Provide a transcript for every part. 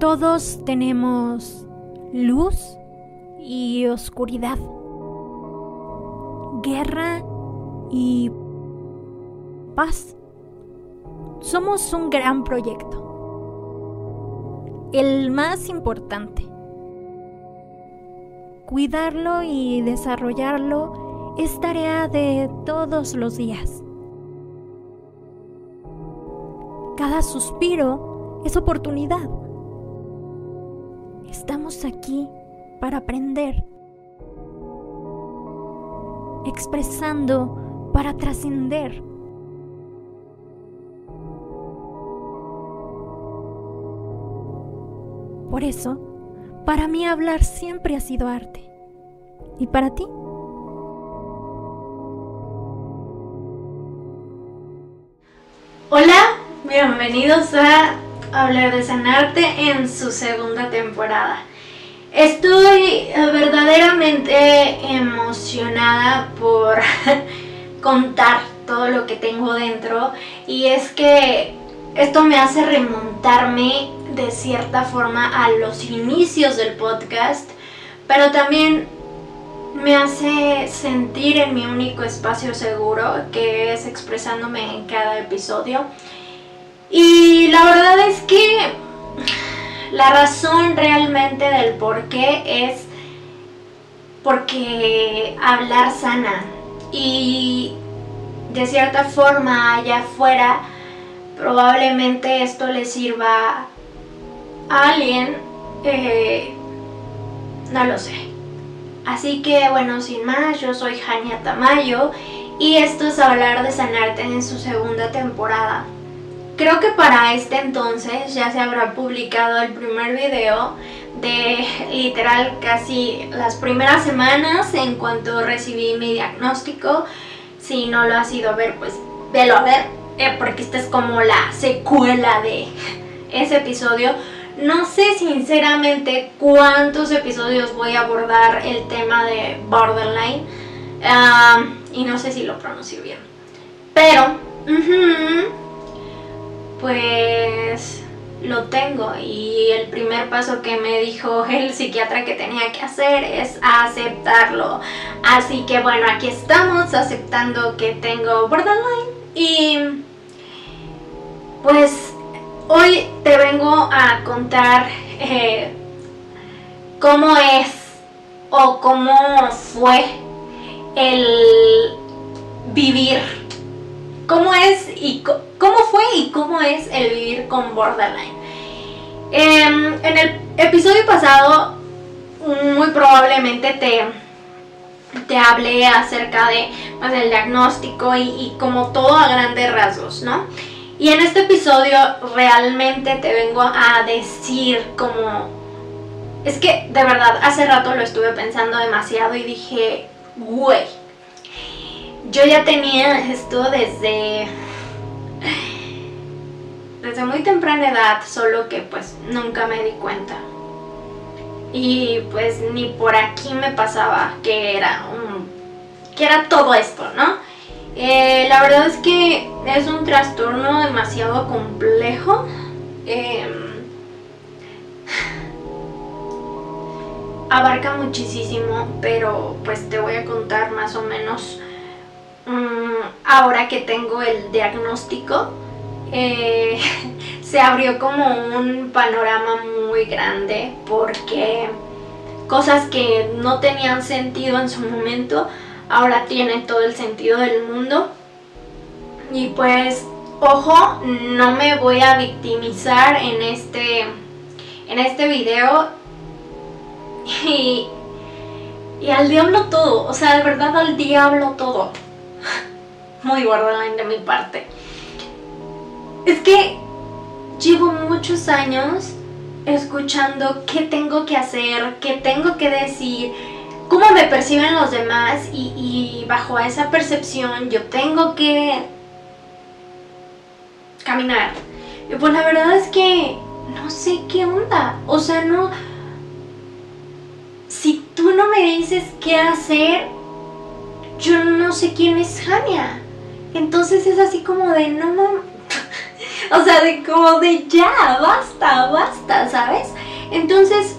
Todos tenemos luz y oscuridad, guerra y paz. Somos un gran proyecto, el más importante. Cuidarlo y desarrollarlo es tarea de todos los días. Cada suspiro es oportunidad. Estamos aquí para aprender, expresando para trascender. Por eso, para mí hablar siempre ha sido arte. ¿Y para ti? Hola, bienvenidos a Hablar de Sanarte en su segunda temporada. Estoy verdaderamente emocionada por contar todo lo que tengo dentro y es que esto me hace remontarme de cierta forma a los inicios del podcast, pero también me hace sentir en mi único espacio seguro, que es expresándome en cada episodio. Y la verdad es que la razón realmente del por qué es porque hablar sana. Y de cierta forma allá afuera probablemente esto le sirva a alguien. Eh, no lo sé. Así que bueno, sin más, yo soy Jania Tamayo y esto es hablar de sanarte en su segunda temporada. Creo que para este entonces ya se habrá publicado el primer video de literal casi las primeras semanas en cuanto recibí mi diagnóstico. Si no lo has ido a ver, pues velo a ver, eh, porque esta es como la secuela de ese episodio. No sé sinceramente cuántos episodios voy a abordar el tema de borderline. Ah, y no sé si lo pronuncio bien. Pero, pues lo tengo y el primer paso que me dijo el psiquiatra que tenía que hacer es aceptarlo. Así que bueno, aquí estamos aceptando que tengo borderline y pues hoy te vengo a contar eh, cómo es o cómo fue el vivir, cómo es y cómo fue y cómo es el vivir con borderline. Em, en el episodio pasado muy probablemente te, te hablé acerca de pues, el diagnóstico y, y como todo a grandes rasgos, ¿no? Y en este episodio realmente te vengo a decir como... Es que de verdad, hace rato lo estuve pensando demasiado y dije, güey, yo ya tenía esto desde... Desde muy temprana edad, solo que pues nunca me di cuenta. Y pues ni por aquí me pasaba que era un... que era todo esto, ¿no? Eh, la verdad es que es un trastorno demasiado complejo. Em, abarca muchísimo, pero pues te voy a contar más o menos ahora que tengo el diagnóstico. Eh, se abrió como un panorama muy grande porque cosas que no tenían sentido en su momento ahora tiene todo el sentido del mundo. Y pues, ojo, no me voy a victimizar en este, en este video. Y, y al diablo todo, o sea, de verdad al diablo todo. Muy borderline de mi parte. Es que llevo muchos años escuchando qué tengo que hacer, qué tengo que decir, cómo me perciben los demás y, bajo esa percepción yo tengo que caminar. Y pues la verdad es que no sé qué onda. O sea, no... Si tú no me dices qué hacer, yo no sé quién es Jania. Entonces es así como de, no, o sea, de como de ya, basta, basta, ¿sabes? Entonces,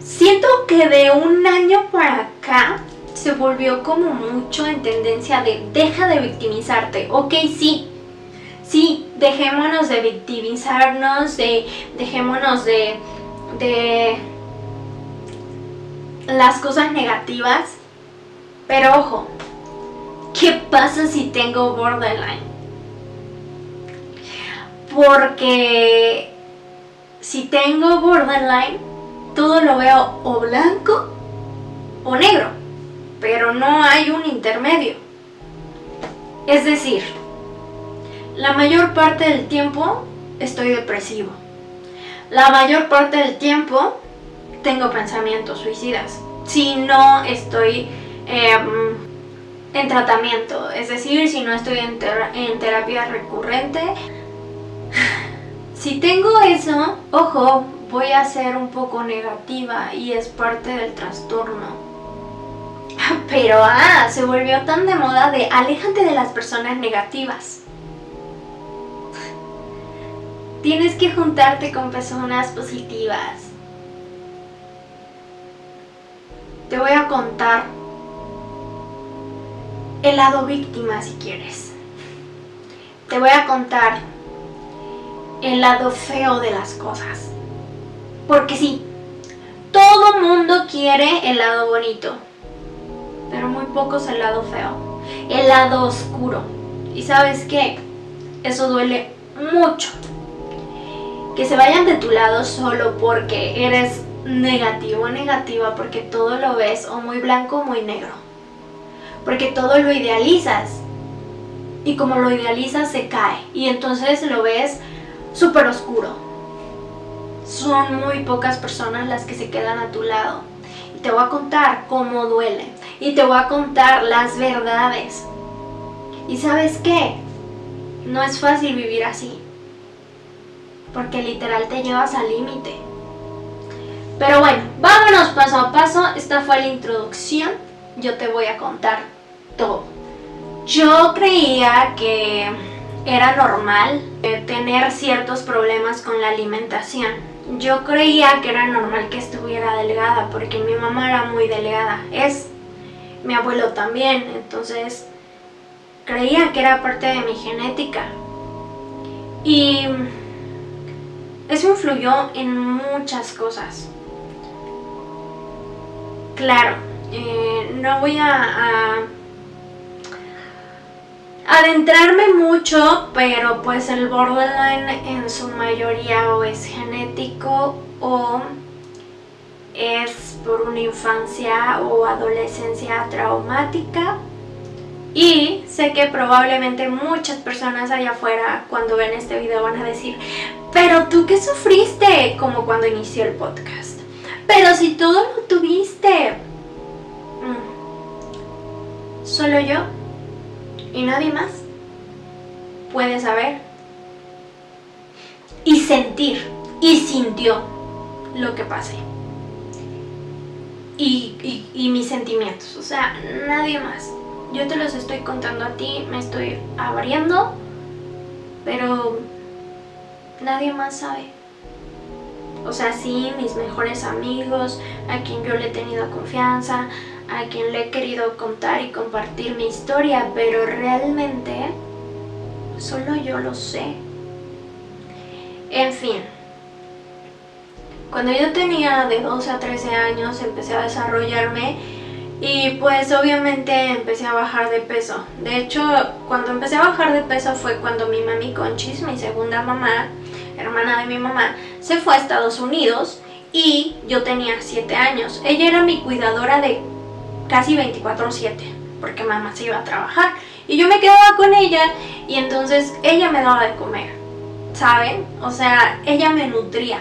siento que de un año para acá se volvió como mucho en tendencia de deja de victimizarte. Ok, sí, sí, dejémonos de victimizarnos, de, dejémonos de, de las cosas negativas. Pero ojo, ¿qué pasa si tengo borderline? Porque si tengo borderline, todo lo veo o blanco o negro, pero no hay un intermedio. Es decir, la mayor parte del tiempo estoy depresivo. La mayor parte del tiempo tengo pensamientos suicidas. Si no estoy em, en tratamiento, es decir, si no estoy en, terapia recurrente. Si tengo eso, ojo, voy a ser un poco negativa y es parte del trastorno. Pero ah, se volvió tan de moda de aléjate de las personas negativas. Tienes que juntarte con personas positivas. Te voy a contar el lado víctima si quieres. Te voy a contar el lado feo de las cosas. Porque sí, todo mundo quiere el lado bonito, pero muy pocos el lado feo, el lado oscuro. Y sabes qué, eso duele mucho. Que se vayan de tu lado solo porque eres negativo o negativa, porque todo lo ves o muy blanco o muy negro. Porque todo lo idealizas. Y como lo idealizas se cae. Y entonces lo ves súper oscuro. Son muy pocas personas las que se quedan a tu lado. Y te voy a contar cómo duele. Y te voy a contar las verdades. ¿Y sabes qué? No es fácil vivir así. Porque literal te llevas al límite. Pero bueno, vámonos paso a paso. Esta fue la introducción. Yo te voy a contar Yo creía que era normal eh, tener ciertos problemas con la alimentación. Yo creía que era normal que estuviera delgada porque mi mamá era muy delgada. Es mi abuelo también, entonces creía que era parte de mi genética. Y eso influyó en muchas cosas. Claro, eh, no voy a adentrarme mucho, pero pues el borderline en su mayoría o es genético o es por una infancia o adolescencia traumática. Y sé que probablemente muchas personas allá afuera cuando ven este video van a decir, pero tú qué sufriste, como cuando inició el podcast. Pero si todo lo tuviste, mm, solo yo y nadie más puede saber y sentir y sintió lo que pasé. Y, y, mis sentimientos, o sea, nadie más. Yo te los estoy contando a ti, me estoy abriendo, pero nadie más sabe. O sea, sí, mis mejores amigos, a quien yo le he tenido confianza, a quien le he querido contar y compartir mi historia, pero realmente solo yo lo sé. En fin, cuando yo tenía de 12 a 13 años empecé a desarrollarme y pues obviamente empecé a bajar de peso. De hecho, cuando empecé a bajar de peso fue cuando mi mami Conchis, mi segunda mamá, hermana de mi mamá, se fue a Estados Unidos y yo tenía 7 años. Ella era mi cuidadora de casi 24/7, porque mamá se iba a trabajar. Y yo me quedaba con ella y entonces ella me daba de comer, ¿saben? O sea, ella me nutría.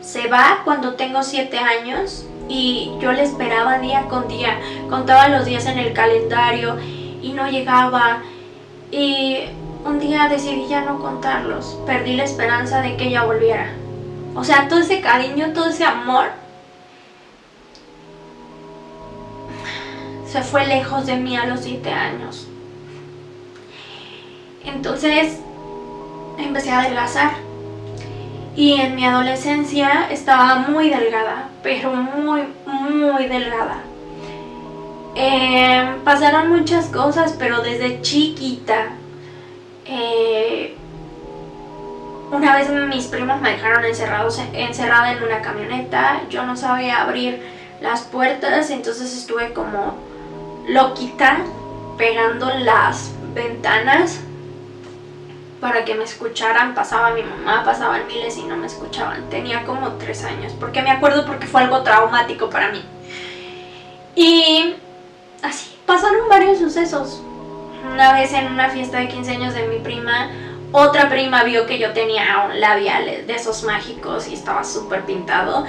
Se va cuando tengo 7 años y yo le esperaba día con día, contaba los días en el calendario y no llegaba. Y un día decidí ya no contarlos, perdí la esperanza de que ella volviera. O sea, todo ese cariño, todo ese amor se fue lejos de mí a los 7 años. Entonces, empecé a adelgazar. Y en mi adolescencia estaba muy delgada, pero muy, muy delgada. Eh, pasaron muchas cosas, pero desde chiquita. Eh, una vez mis primos me dejaron encerrada en una camioneta. Yo no sabía abrir las puertas, entonces estuve como loquita pegando las ventanas para que me escucharan. Pasaba mi mamá, pasaban miles y no me escuchaban. Tenía como tres años, porque me acuerdo porque fue algo traumático para mí. Y así pasaron varios sucesos. Una vez en una fiesta de 15 años de mi prima, otra prima vio que yo tenía un labial de esos mágicos y estaba súper pintado.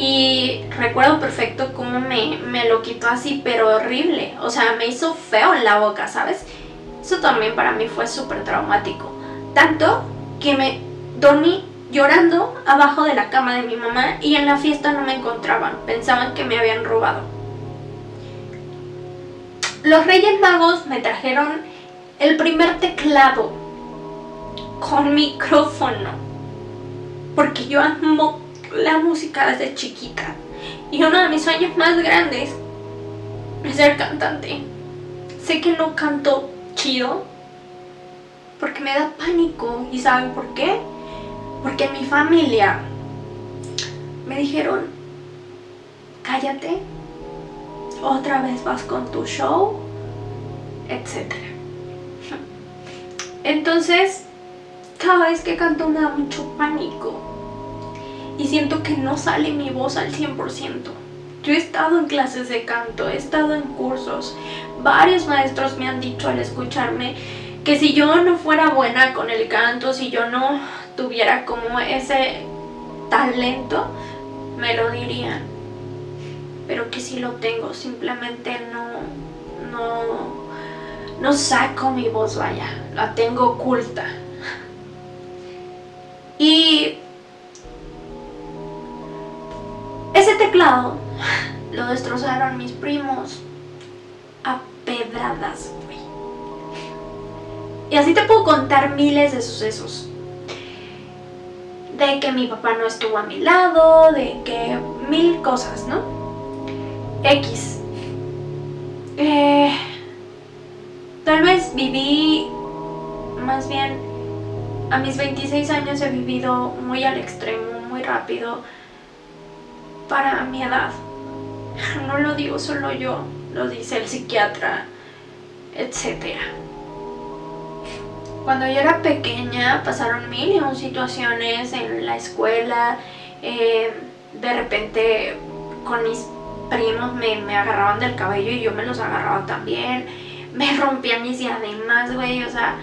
Y recuerdo perfecto cómo me, me lo quitó así, pero horrible. O sea, me hizo feo en la boca, ¿sabes? Eso también para mí fue súper traumático. Tanto que me dormí llorando abajo de la cama de mi mamá y en la fiesta no me encontraban. Pensaban que me habían robado. Los Reyes Magos me trajeron el primer teclado con micrófono. Porque yo amo la música desde chiquita. Y uno de mis sueños más grandes es ser cantante. Sé que no canto chido porque me da pánico. ¿Y saben por qué? Porque mi familia me dijeron, cállate, otra vez vas con tu show, etc. Entonces, cada vez que canto me da mucho pánico y siento que no sale mi voz al 100%. Yo he estado en clases de canto, he estado en cursos. Varios maestros me han dicho al escucharme que si yo no fuera buena con el canto, si yo no tuviera como ese talento, me lo dirían. Pero que si lo tengo, simplemente no, no, no saco mi voz, vaya, la tengo oculta. Y ese teclado lo destrozaron mis primos a pedradas, Y así te puedo contar miles de sucesos. De que mi papá no estuvo a mi lado, de que mil cosas, ¿no? X. Eh, tal vez viví, más bien, a mis 26 años he vivido muy al extremo, muy rápido para mi edad. No lo digo solo yo, lo dice el psiquiatra, etc. Cuando yo era pequeña pasaron mil y situaciones en la escuela, eh, de repente con mis primos me, me, agarraban del cabello y yo me los agarraba también, me rompían mis diademas, güey, o sea,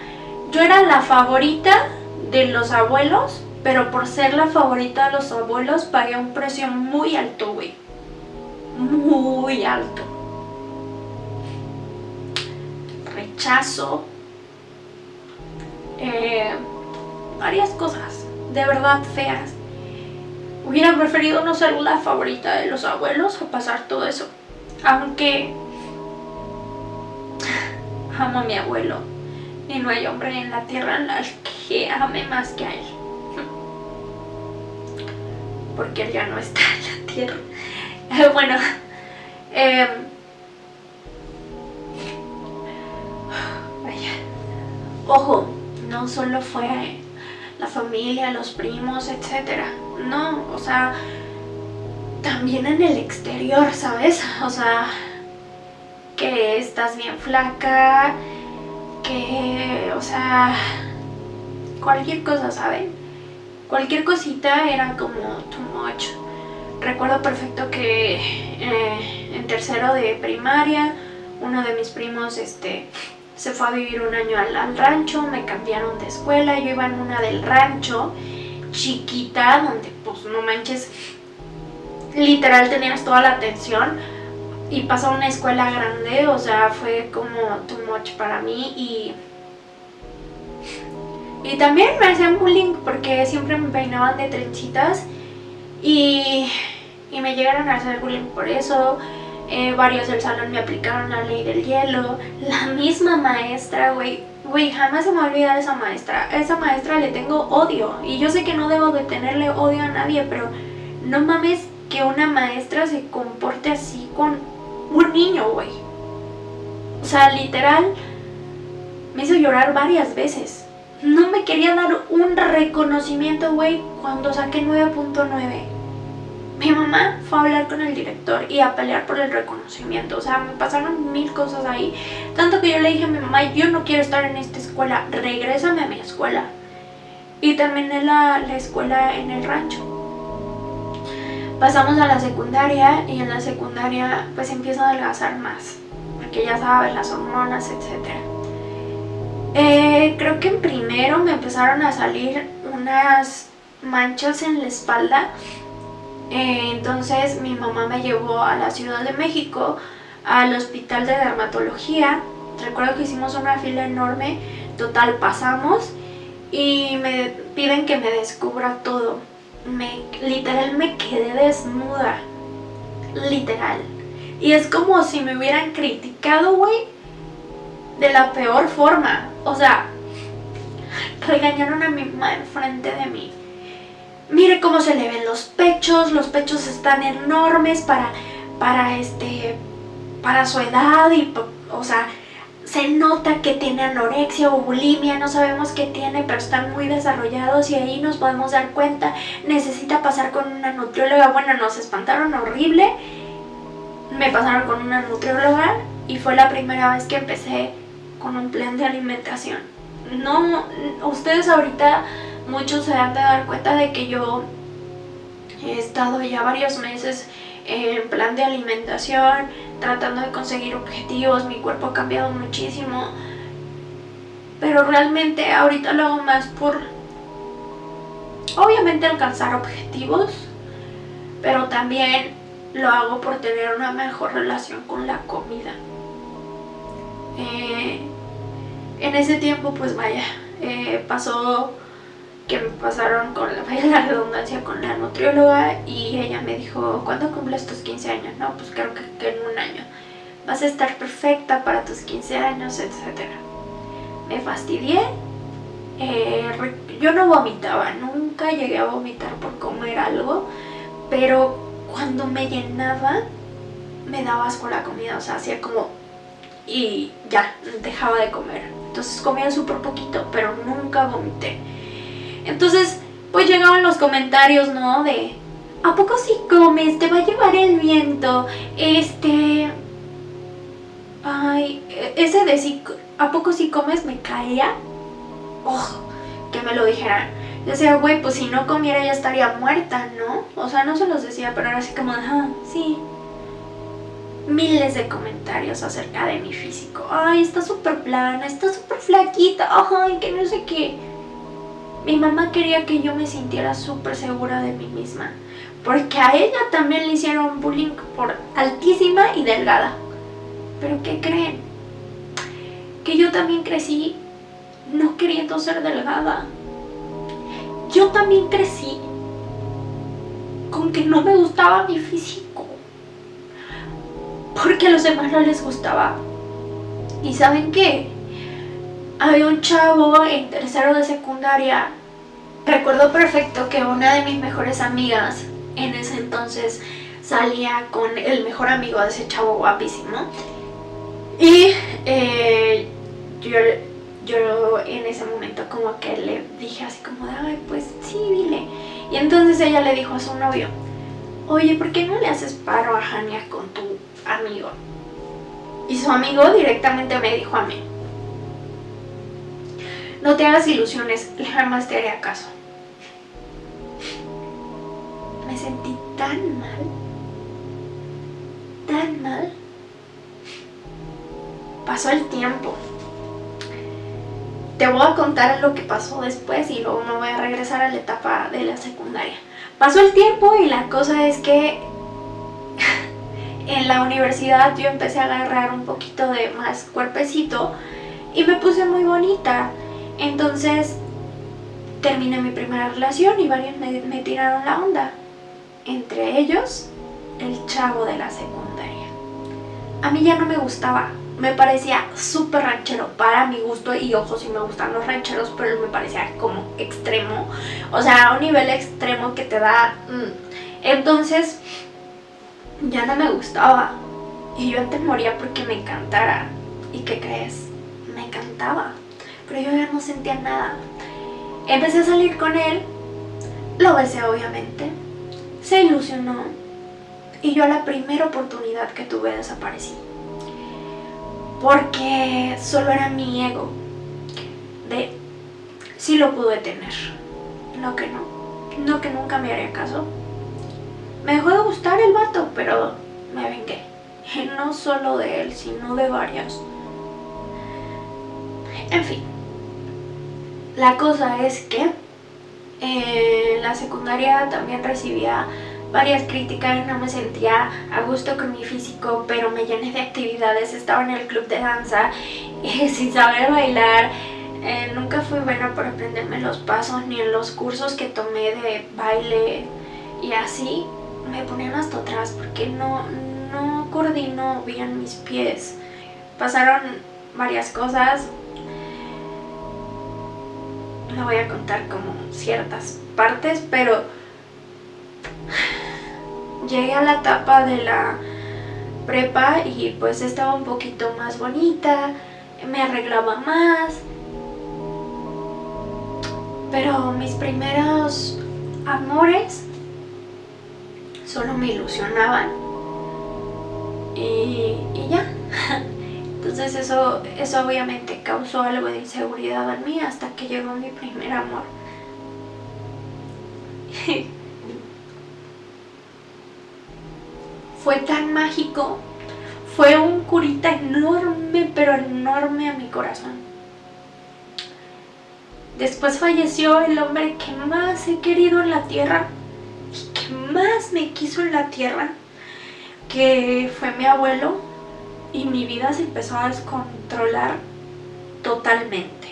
yo era la favorita de los abuelos pero por ser la favorita de los abuelos pagué un precio muy alto, güey. Muy alto. Rechazo. Eh, varias cosas, de verdad feas. Hubiera preferido no ser la favorita de los abuelos a pasar todo eso. Aunque amo a mi abuelo y no hay hombre en la tierra en que ame más que a él porque él ya no está en la tierra. bueno, vaya, ojo, no solo fue la familia, los primos, etcétera. No, o sea, también en el exterior, ¿sabes? O sea, que estás bien flaca, que, o sea, cualquier cosa, ¿saben? cualquier cosita era como too much. Recuerdo perfecto que eh, en tercero de primaria uno de mis primos este, se fue a vivir un año al, rancho, me cambiaron de escuela, yo iba en una del rancho chiquita donde pues no manches, literal tenías toda la atención y pasó a una escuela grande, o sea, fue como too much para mí y y también me hacían bullying porque siempre me peinaban de trenchitas y, y me llegaron a hacer bullying por eso. Eh, varios del salón me aplicaron la ley del hielo. La misma maestra, güey, Güey, jamás se me va a olvidar esa maestra. A esa maestra le tengo odio. Y yo sé que no debo de tenerle odio a nadie, pero no mames que una maestra se comporte así con un niño, güey. O sea, literal, me hizo llorar varias veces. No me quería dar un reconocimiento, güey, cuando saqué 9.9 mi mamá fue a hablar con el director y a pelear por el reconocimiento. O sea, me pasaron mil cosas ahí. Tanto que yo le dije a mi mamá, yo no quiero estar en esta escuela, regrésame a mi escuela. Y terminé la, la escuela en el rancho. Pasamos a la secundaria y en la secundaria pues empieza a adelgazar más. Porque ya sabes, las hormonas, etc. Eh, creo que en primero me empezaron a salir unas manchas en la espalda eh, entonces mi mamá me llevó a la Ciudad de México, al hospital de dermatología. Recuerdo que hicimos una fila enorme, total pasamos y me piden que me descubra todo. Literal me quedé desnuda. Literal. Y es como si me hubieran criticado, güey, de la peor forma. O sea, regañaron a mi mamá enfrente de mí. Mire cómo se le ven los pechos, los pechos están enormes para, para, este, para su edad y, o sea, se nota que tiene anorexia o bulimia, no sabemos qué tiene, pero están muy desarrollados y ahí nos podemos dar cuenta. Necesita pasar con una nutrióloga. Bueno, nos espantaron horrible. Me pasaron con una nutrióloga y fue la primera vez que empecé con un plan de alimentación. No, ustedes ahorita muchos se han de dar cuenta de que yo he estado ya varios meses en plan de alimentación, tratando de conseguir objetivos, mi cuerpo ha cambiado muchísimo, pero realmente ahorita lo hago más por, obviamente, alcanzar objetivos, pero también lo hago por tener una mejor relación con la comida. Eh, en ese tiempo, pues vaya, eh, pasó que me pasaron con la, la redundancia con la nutrióloga y ella me dijo, ¿cuándo cumples tus 15 años? No, pues creo que, en un año. Vas a estar perfecta para tus 15 años, etc. Me fastidié. Eh, yo no vomitaba, nunca llegué a vomitar por comer algo, pero cuando me llenaba me daba asco la comida, o sea, hacía como y ya, dejaba de comer. Entonces comía súper poquito, pero nunca vomité. Entonces, pues llegaban los comentarios, ¿no? De, ¿a poco si comes? Te va a llevar el viento. Este... Ay, ese de si... ¿A poco si comes me caía? Oh, que me lo dijeran. Decía, güey, pues si no comiera ya estaría muerta, ¿no? O sea, no se los decía, pero era así como, ah, sí. Miles de comentarios acerca de mi físico. Ay, está súper plana, está súper flaquita, ay, que no sé qué. Mi mamá quería que yo me sintiera súper segura de mí misma, porque a ella también le hicieron bullying por altísima y delgada. Pero ¿qué creen? Que yo también crecí no queriendo ser delgada. Yo también crecí con que no me gustaba mi físico. Porque a los demás no les gustaba. ¿Y saben qué? Había un chavo en tercero de secundaria. Recuerdo perfecto que una de mis mejores amigas en ese entonces salía con el mejor amigo de ese chavo guapísimo. Y eh, yo, yo en ese momento como que le dije así como de, ay, pues sí, dile. Y entonces ella le dijo a su novio, oye, ¿por qué no le haces paro a Jania con tu amigo? Y su amigo directamente me dijo a mí, no te hagas ilusiones, jamás te haré caso. Me sentí tan mal, tan mal. Pasó el tiempo. Te voy a contar lo que pasó después y luego me voy a regresar a la etapa de la secundaria. Pasó el tiempo y la cosa es que en la universidad yo empecé a agarrar un poquito de más cuerpecito y me puse muy bonita. Entonces terminé mi primera relación y varios me, tiraron la onda. Entre ellos, el chavo de la secundaria. A mí ya no me gustaba, me parecía súper ranchero para mi gusto y ojo si me gustan los rancheros, pero me parecía como extremo, o sea, a un nivel extremo que te da... Mm. Entonces, ya no me gustaba y yo antes moría porque me encantara. ¿Y qué crees? Me encantaba, pero yo ya no sentía nada. Empecé a salir con él, lo besé obviamente, se ilusionó y yo a la primera oportunidad que tuve desaparecí porque solo era mi ego de si lo pude tener, no que no, no que nunca me haría caso. Me dejó de gustar el vato, pero me vengué. No solo de él, sino de varios. En fin, la cosa es que eh, la secundaria también recibía varias críticas, no me sentía a gusto con mi físico, pero me llené de actividades, estaba en el club de danza y sin saber bailar. Eh, nunca fui buena por aprenderme los pasos ni en los cursos que tomé de baile y así me ponían hasta atrás porque no, no coordino bien mis pies. Pasaron varias cosas, no voy a contar como ciertas partes, pero llegué a la etapa de la prepa y pues estaba un poquito más bonita, me arreglaba más. Pero mis primeros amores solo me ilusionaban. Y, y ya. Entonces eso, eso obviamente causó algo de inseguridad en mí hasta que llegó mi primer amor. fue tan mágico. Fue un curita enorme, pero enorme a mi corazón. Después falleció el hombre que más he querido en la tierra y que más me quiso en la tierra, que fue mi abuelo, y mi vida se empezó a descontrolar totalmente.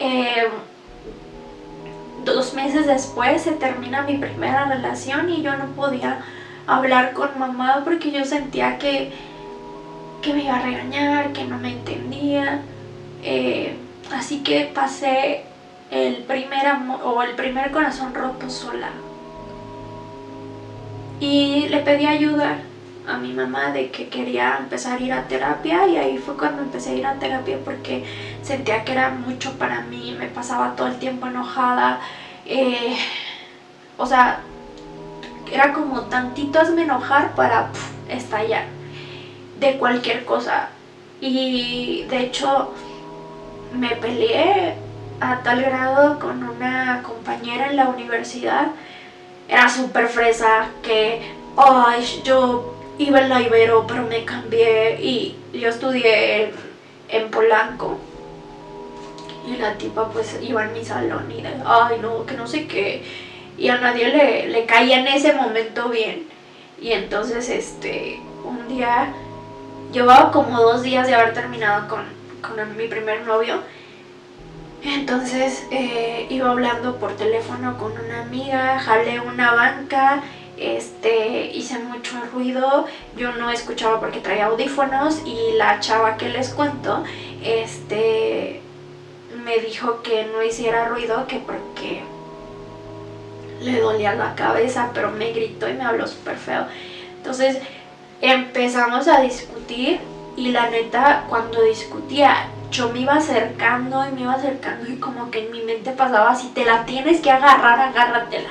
Em, dos meses después se termina mi primera relación y yo no podía hablar con mamá porque yo sentía que, que me iba a regañar, que no me entendía. Eh, así que pasé el primer amor o el primer corazón roto sola. Y le pedí ayuda a mi mamá de que quería empezar a ir a terapia y ahí fue cuando empecé a ir a terapia porque sentía que era mucho para mí, me pasaba todo el tiempo enojada. Eh, o sea, era como tantito hazme enojar para estallar de cualquier cosa. Y de hecho me peleé a tal grado con una compañera en la universidad. Era súper fresa que, ay, yo iba en la Ibero, pero me cambié y yo estudié en, Polanco. Y la tipa pues iba en mi salón y de, ay, no, que no sé qué y a nadie le, caía en ese momento bien. Y entonces, este, un día, llevaba como dos días de haber terminado con, mi primer novio. Entonces eh, iba hablando por teléfono con una amiga, jalé una banca, este, hice mucho ruido, yo no escuchaba porque traía audífonos y la chava que les cuento, este, me dijo que no hiciera ruido, que porque le dolía la cabeza, pero me gritó y me habló súper feo. Entonces empezamos a discutir y la neta, cuando discutía, yo me iba acercando y me iba acercando y como que en mi mente pasaba, si te la tienes que agarrar, agárratela.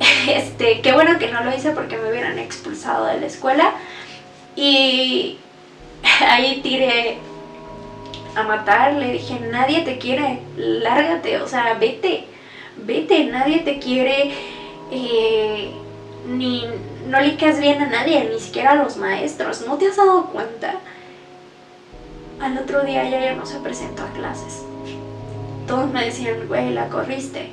Este, qué bueno que no lo hice porque me hubieran expulsado de la escuela. Y ahí tiré a matar, le dije, nadie te quiere, lárgate, o sea, vete vete, nadie te quiere, eh, ni no le quedas bien a nadie, ni siquiera a los maestros, ¿no te has dado cuenta? Al otro día ya, ya no se presentó a clases. Todos me decían, güey, la corriste.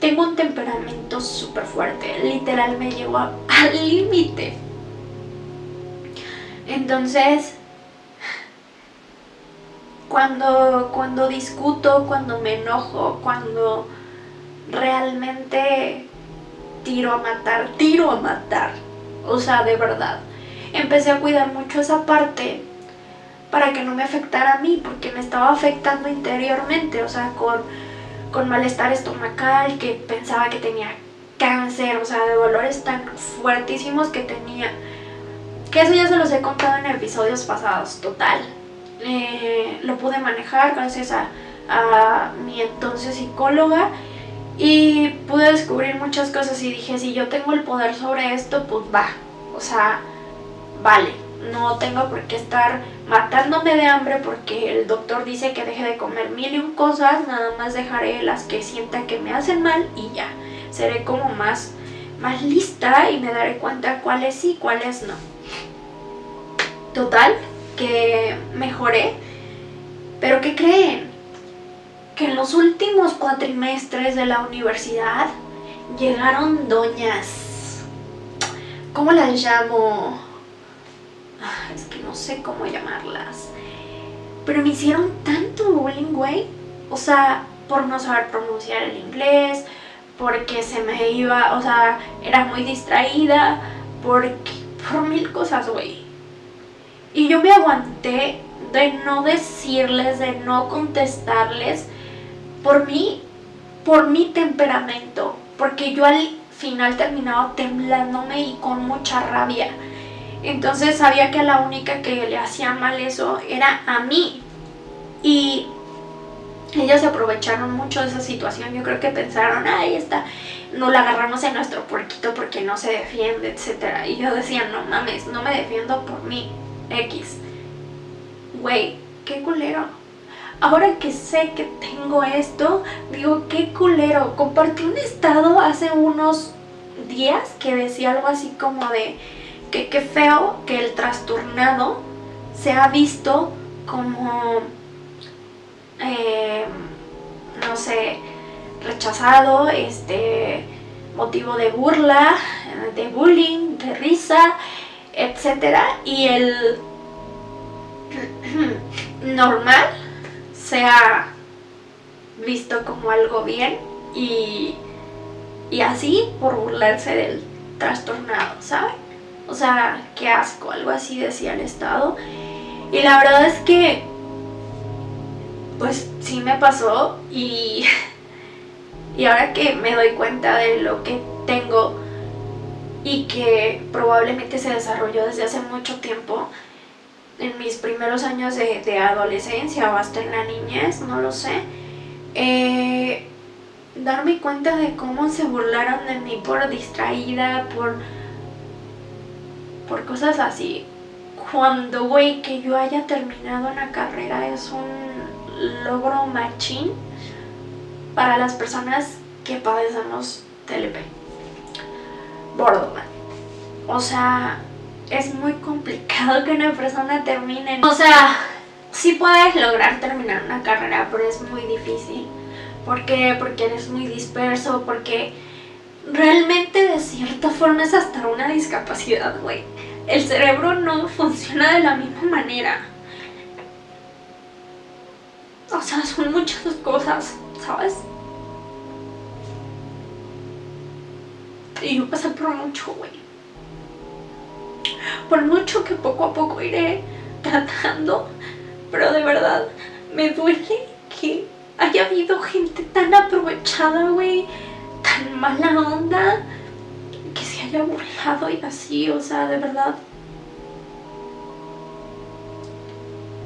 Tengo un temperamento súper fuerte, literal me llevo al límite. Entonces, cuando, cuando discuto, cuando me enojo, cuando realmente tiro a matar, tiro a matar. O sea, de verdad. empecé a cuidar mucho esa parte para que no me afectara a mí, porque me estaba afectando interiormente, o sea, con, con malestar estomacal, que pensaba que tenía cáncer, o sea, de dolores tan fuertísimos que tenía. Que eso ya se los he contado en episodios pasados, total. Eh, lo pude manejar gracias a, a mi entonces psicóloga y pude descubrir muchas cosas y dije, si yo tengo el poder sobre esto, pues va. O sea, vale, no tengo por qué estar matándome de hambre porque el doctor dice que deje de comer mil y un cosas, nada más dejaré las que sienta que me hacen mal y ya. Seré como más, más lista y me daré cuenta cuáles sí, cuáles no. Total, que mejoré. Pero ¿qué creen? Que en los últimos cuatrimestres de la universidad llegaron doñas. ¿Cómo las llamo? Ah, es que no sé cómo llamarlas. Pero me hicieron tanto bullying, güey. O sea, por no saber pronunciar el inglés, porque se me iba, o sea, era muy distraída, porque, por mil cosas, güey. Y yo me aguanté de no decirles, de no contestarles, por mí, por mi temperamento, porque yo al final terminaba temblándome y con mucha rabia. Entonces sabía que la única que le hacía mal eso era a mí. Y ellos se aprovecharon mucho de esa situación. Yo creo que pensaron, ahí está, no la agarramos en nuestro puerquito porque no se defiende, etc. Y yo decía, no mames, no me defiendo por mí. X. Güey, qué culero. Ahora que sé que tengo esto, digo, qué culero. Compartí un estado hace unos días que decía algo así como de que qué feo que el trastornado se ha visto como, eh, no sé, rechazado, este, motivo de burla, de bullying, de risa, etc. Y el normal se ha visto como algo bien y, y así por burlarse del trastornado, ¿saben? O sea, qué asco, algo así decía el Estado. Y la verdad es que, pues sí me pasó y, y ahora que me doy cuenta de lo que tengo y que probablemente se desarrolló desde hace mucho tiempo, en mis primeros años de, adolescencia o hasta en la niñez, no lo sé, eh, darme cuenta de cómo se burlaron de mí por distraída, por por cosas así. Cuando, güey, que yo haya terminado una carrera es un logro machín para las personas que padecemos TLP. Borderline. O sea, es muy complicado que una persona termine. O sea, sí puedes lograr terminar una carrera, pero es muy difícil. ¿Por qué? Porque eres muy disperso, porque realmente de cierta forma es hasta una discapacidad, güey. El cerebro no funciona de la misma manera. O sea, son muchas cosas, ¿sabes? Y yo pasé por mucho, güey. Por mucho que poco a poco iré tratando, pero de verdad me duele que haya habido gente tan aprovechada, güey tan mala onda burlado y así, o sea, de verdad.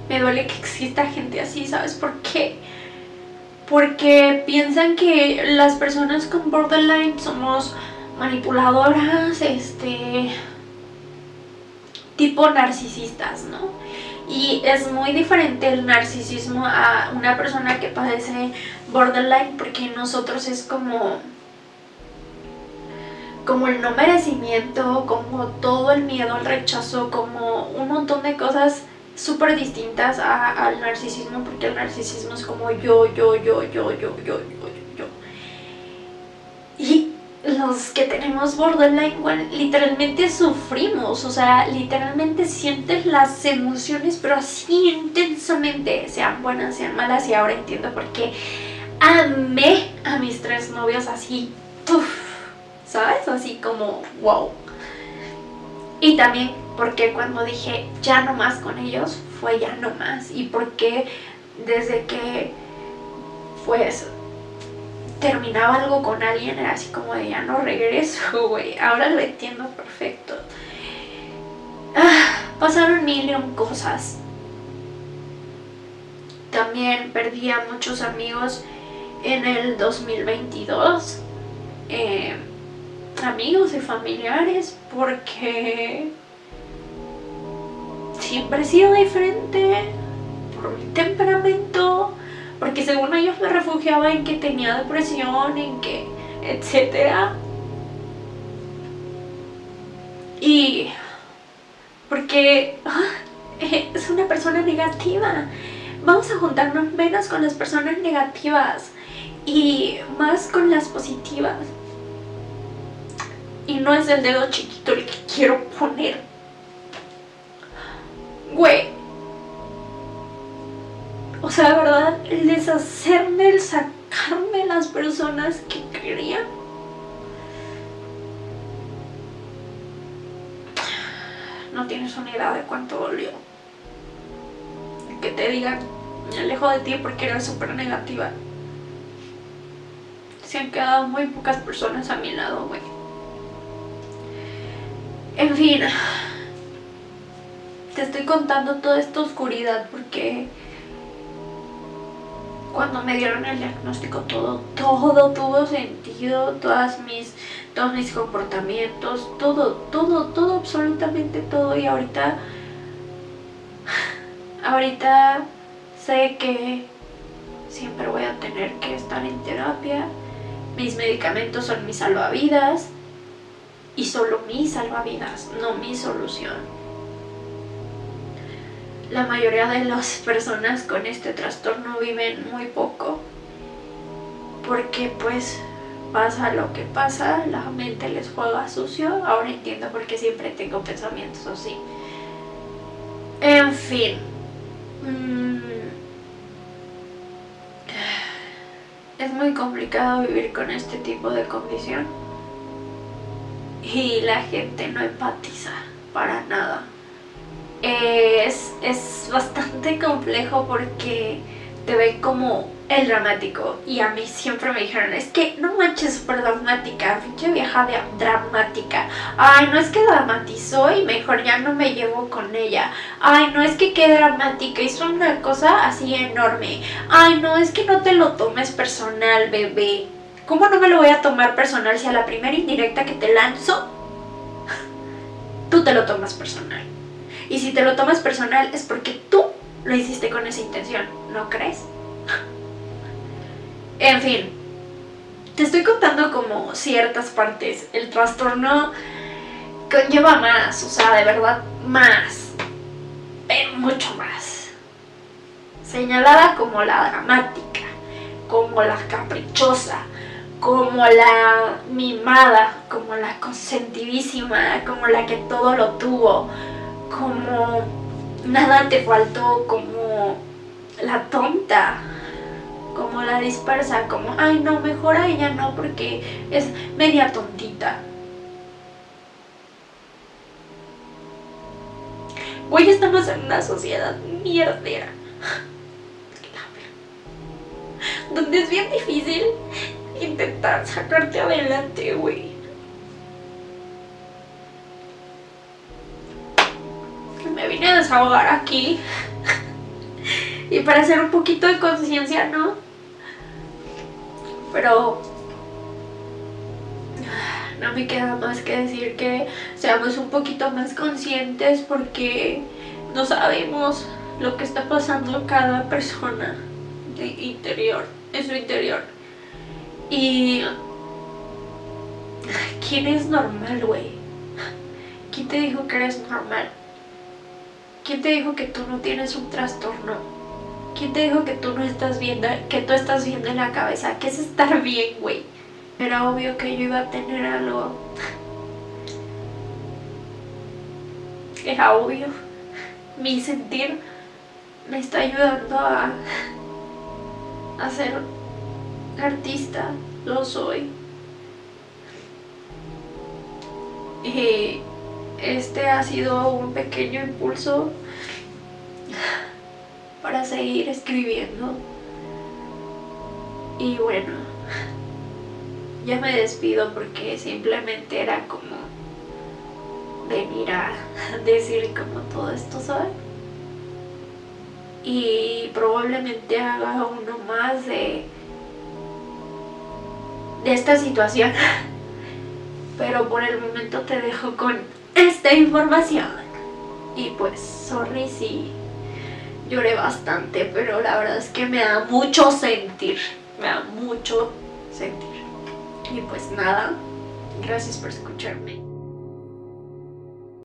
Me duele que exista gente así, ¿sabes por qué? Porque piensan que las personas con borderline somos manipuladoras, este tipo narcisistas, ¿no? Y es muy diferente el narcisismo a una persona que padece borderline porque nosotros es como como el no merecimiento, como todo el miedo al rechazo, como un montón de cosas súper distintas al narcisismo, porque el narcisismo es como yo, yo, yo, yo, yo, yo, yo, yo, Y los que tenemos borderline, literalmente sufrimos, o sea, literalmente sientes las emociones, pero así intensamente, sean buenas, sean malas, y ahora entiendo por qué amé a mis tres novios así. Uf, ¿sabes? Así como, wow. Y también porque cuando dije ya no más con ellos, fue ya no más. Y porque desde que pues terminaba algo con alguien era así como de ya no regreso, güey. Ahora lo entiendo perfecto. Ah, pasaron mil y cosas. También perdí a muchos amigos en el 2022. Eh, amigos y familiares porque siempre he sido diferente por mi temperamento, porque según ellos me refugiaba en que tenía depresión, en que, etcétera. Y porque ah, es una persona negativa. Vamos a juntarnos menos con las personas negativas y más con las positivas. Y no es el dedo chiquito el que quiero poner. Güey. O sea, ¿verdad? El deshacerme, el sacarme las personas que quería. No tienes una idea de cuánto dolió. Que te digan, me alejo de ti porque eres súper negativa. Se han quedado muy pocas personas a mi lado, güey. En fin, te estoy contando toda esta oscuridad porque cuando me dieron el diagnóstico todo, todo tuvo sentido, todas mis, todos mis comportamientos, todo, todo, todo, absolutamente todo. Y ahorita, ahorita sé que siempre voy a tener que estar en terapia, mis medicamentos son mis salvavidas, y solo mi salvavidas, no mi solución. La mayoría de las personas con este trastorno viven muy poco porque pues pasa lo que pasa, la mente les juega sucio, ahora entiendo por qué siempre tengo pensamientos así. En fin. Mm, es muy complicado vivir con este tipo de condición y la gente no empatiza para nada. Es, es bastante complejo porque te ven como el dramático. Y a mí siempre me dijeron es que no manches súper dramática, pinche vieja de dramática. Ay no es que dramatizó y mejor ya no me llevo con ella. Ay no es que qué dramática hizo una cosa así enorme. Ay no es que no te lo tomes personal bebé ¿Cómo no me lo voy a tomar personal si a la primera indirecta que te lanzo, tú te lo tomas personal? Y si te lo tomas personal es porque tú lo hiciste con esa intención, ¿no crees? En fin, te estoy contando como ciertas partes. El trastorno conlleva más, o sea, de verdad más, pero mucho más. Señalada como la dramática, como la caprichosa, como la mimada, como la consentidísima, como la que todo lo tuvo, como nada te faltó, como la tonta, como la dispersa, como, ay no, mejor a ella no porque es media tontita. Güey, estamos en una sociedad mierdera. Donde es bien difícil intentar sacarte adelante, güey. Me vine a desahogar aquí. y para hacer un poquito de conciencia, ¿no? Pero no me queda más que decir que seamos un poquito más conscientes porque no sabemos lo que está pasando cada persona de interior, en su interior. Y... ¿Quién es normal, güey? ¿Quién te dijo que eres normal? ¿Quién te dijo que tú no tienes un trastorno? ¿Quién te dijo que tú no estás viendo, que tú estás viendo en la cabeza? ¿Qué es estar bien, güey? Era obvio que yo iba a tener algo. Era obvio. Mi sentir me está ayudando a, a ser artista, lo soy. Y este ha sido un pequeño impulso para seguir escribiendo. Y bueno, ya me despido porque simplemente era como venir a decir como todo esto, ¿saben? Y probablemente haga uno más de, de esta situación. Pero por el momento te dejo con esta información. Y pues, sorry si lloré bastante, pero la verdad es que me da mucho sentir. Me da mucho sentir. Y pues nada, gracias por escucharme.